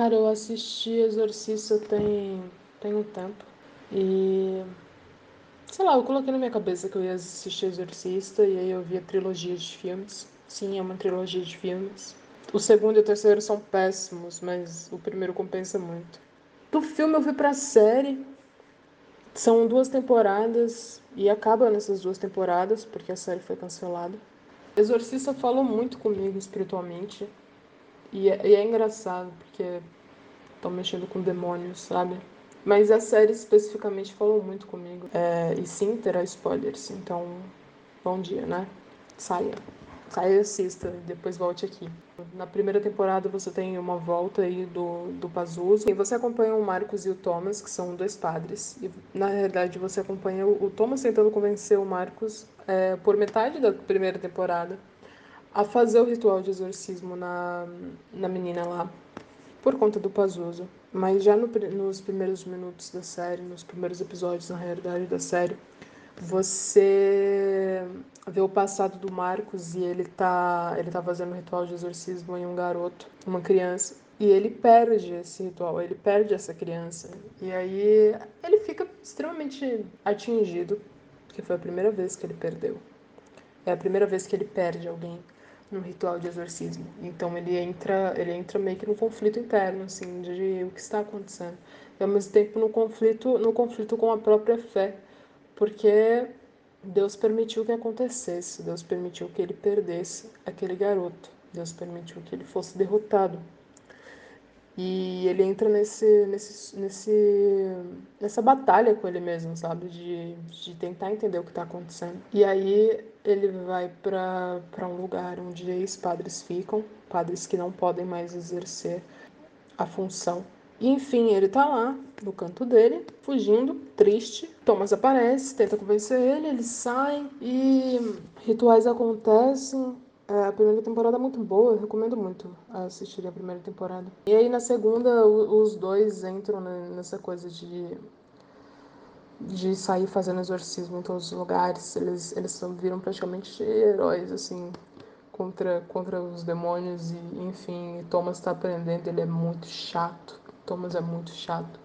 Cara, eu assisti Exorcista tem, tem um tempo. E. Sei lá, eu coloquei na minha cabeça que eu ia assistir Exorcista e aí eu vi a trilogia de filmes. Sim, é uma trilogia de filmes. O segundo e o terceiro são péssimos, mas o primeiro compensa muito. Do filme eu fui pra série. São duas temporadas e acaba nessas duas temporadas, porque a série foi cancelada. Exorcista falou muito comigo espiritualmente. E é, e é engraçado, porque estão mexendo com demônios, sabe? Mas a série especificamente falou muito comigo. É, e sim, terá spoilers. Então, bom dia, né? Saia. Saia e assista, e depois volte aqui. Na primeira temporada você tem uma volta aí do, do Pazuzu. E você acompanha o Marcos e o Thomas, que são dois padres. E na realidade você acompanha o, o Thomas tentando convencer o Marcos é, por metade da primeira temporada a fazer o ritual de exorcismo na, na menina lá, por conta do Pazuzu. Mas já no, nos primeiros minutos da série, nos primeiros episódios, na realidade, da série, você vê o passado do Marcos e ele tá, ele tá fazendo um ritual de exorcismo em um garoto, uma criança. E ele perde esse ritual, ele perde essa criança. E aí ele fica extremamente atingido, porque foi a primeira vez que ele perdeu. É a primeira vez que ele perde alguém no ritual de exorcismo. Então ele entra, ele entra meio que no conflito interno, assim, de o que está acontecendo. E ao mesmo tempo no conflito, no conflito com a própria fé, porque Deus permitiu que acontecesse, Deus permitiu que ele perdesse aquele garoto, Deus permitiu que ele fosse derrotado. E ele entra nesse, nesse, nesse, nessa batalha com ele mesmo, sabe? De, de tentar entender o que está acontecendo. E aí ele vai para um lugar onde ex-padres ficam, padres que não podem mais exercer a função. E enfim, ele tá lá, no canto dele, fugindo, triste. Thomas aparece, tenta convencer ele, eles saem e rituais acontecem. É, a primeira temporada é muito boa, eu recomendo muito assistir a primeira temporada. E aí na segunda os dois entram nessa coisa de de sair fazendo exorcismo em todos os lugares. Eles eles viram praticamente heróis assim contra contra os demônios e enfim, Thomas está aprendendo, ele é muito chato. Thomas é muito chato.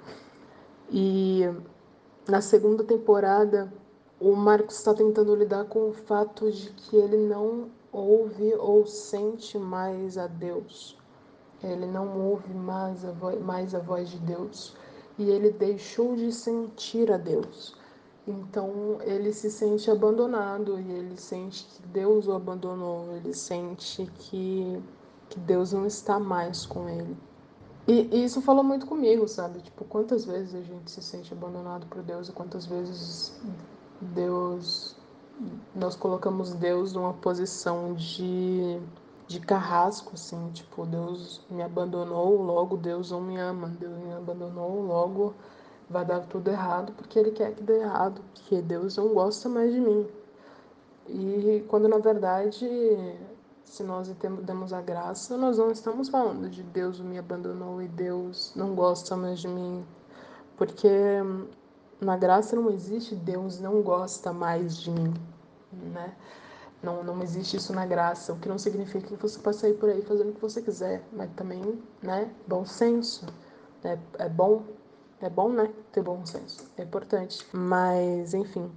E na segunda temporada o Marcos está tentando lidar com o fato de que ele não ouve ou sente mais a Deus. Ele não ouve mais a, voz, mais a voz de Deus e ele deixou de sentir a Deus. Então ele se sente abandonado e ele sente que Deus o abandonou, ele sente que, que Deus não está mais com ele. E, e isso falou muito comigo, sabe? Tipo, quantas vezes a gente se sente abandonado por Deus e quantas vezes Deus nós colocamos Deus numa posição de, de carrasco, assim, tipo, Deus me abandonou, logo Deus não me ama, Deus me abandonou, logo vai dar tudo errado porque Ele quer que dê errado, porque Deus não gosta mais de mim. E quando na verdade, se nós temos a graça, nós não estamos falando de Deus me abandonou e Deus não gosta mais de mim, porque na graça não existe Deus não gosta mais de mim, né? Não, não existe isso na graça, o que não significa que você possa sair por aí fazendo o que você quiser, mas também, né, bom senso. É, é bom, é bom, né, ter bom senso, é importante. Mas, enfim,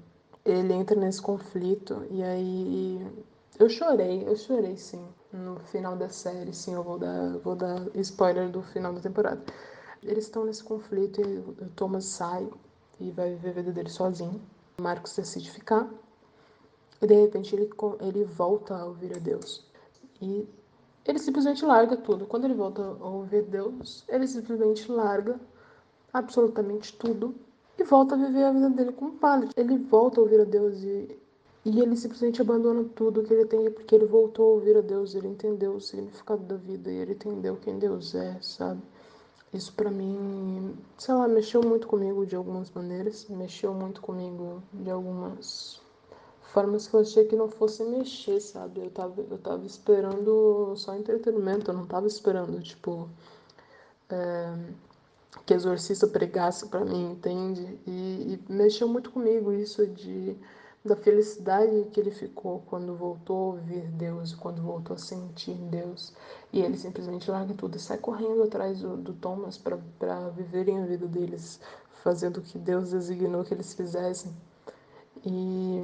ele entra nesse conflito e aí eu chorei, eu chorei sim, no final da série, sim, eu vou dar, vou dar spoiler do final da temporada. Eles estão nesse conflito e o Thomas sai e vai viver a vida dele sozinho. Marcos decide ficar e de repente ele, ele volta a ouvir a Deus. E ele simplesmente larga tudo. Quando ele volta a ouvir Deus, ele simplesmente larga absolutamente tudo e volta a viver a vida dele como padre. Ele volta a ouvir a Deus e, e ele simplesmente abandona tudo que ele tem porque ele voltou a ouvir a Deus. Ele entendeu o significado da vida e ele entendeu quem Deus é, sabe? Isso para mim, sei lá, mexeu muito comigo de algumas maneiras, mexeu muito comigo de algumas formas que eu achei que não fosse mexer, sabe? Eu tava, eu tava esperando só entretenimento, eu não tava esperando, tipo, é, que Exorcista pregasse para mim, entende? E, e, mexeu muito comigo isso de da felicidade que ele ficou quando voltou a ouvir Deus, quando voltou a sentir Deus. E ele simplesmente larga tudo e sai correndo atrás do, do Thomas para viverem a vida deles, fazendo o que Deus designou que eles fizessem. E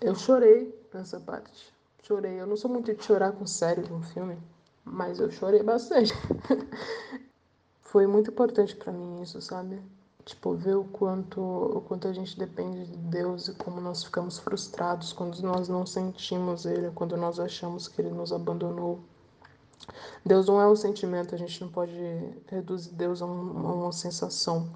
eu chorei nessa parte. Chorei. Eu não sou muito de chorar com sério no filme, mas eu chorei bastante. Foi muito importante para mim isso, sabe? Tipo, ver o quanto, o quanto a gente depende de Deus e como nós ficamos frustrados quando nós não sentimos Ele, quando nós achamos que Ele nos abandonou. Deus não é um sentimento, a gente não pode reduzir Deus a, um, a uma sensação,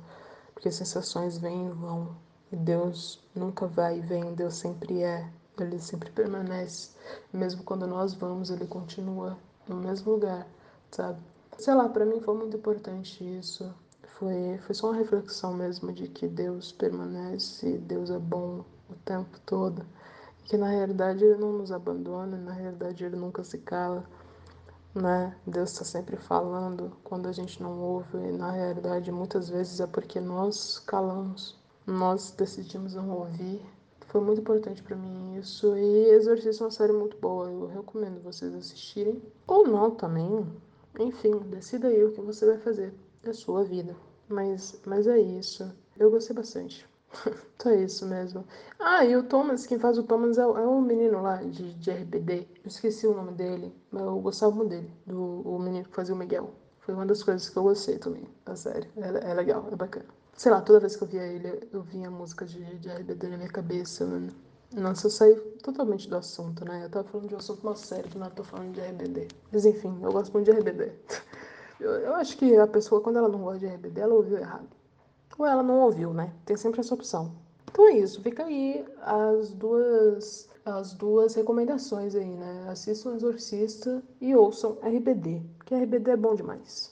porque sensações vêm e vão. E Deus nunca vai e vem, Deus sempre é, Ele sempre permanece. Mesmo quando nós vamos, Ele continua no mesmo lugar, sabe? Sei lá, para mim foi muito importante isso. Foi, foi só uma reflexão mesmo de que Deus permanece, Deus é bom o tempo todo. Que na realidade Ele não nos abandona, na realidade Ele nunca se cala. Né? Deus está sempre falando quando a gente não ouve, e na realidade muitas vezes é porque nós calamos, nós decidimos não ouvir. Foi muito importante para mim isso. E Exorcista é uma série muito boa, eu recomendo vocês assistirem. Ou não também. Enfim, decida aí o que você vai fazer. É sua vida. Mas, mas é isso. Eu gostei bastante. então é isso mesmo. Ah, e o Thomas, quem faz o Thomas é, é um menino lá de, de RBD. Eu esqueci o nome dele, mas eu gostava muito dele. Do o menino que fazia o Miguel. Foi uma das coisas que eu gostei também, a série. É, é legal, é bacana. Sei lá, toda vez que eu via ele, eu vinha a música de, de RBD na minha cabeça, mano. Nossa, eu saí totalmente do assunto, né? Eu tava falando de um assunto mais sério, que não tô falando de RBD. Mas enfim, eu gosto muito de RBD. Eu, eu acho que a pessoa, quando ela não gosta de RBD, ela ouviu errado. Ou ela não ouviu, né? Tem sempre essa opção. Então é isso, fica aí as duas as duas recomendações aí, né? Assistam Exorcista e ouçam RBD, que RBD é bom demais.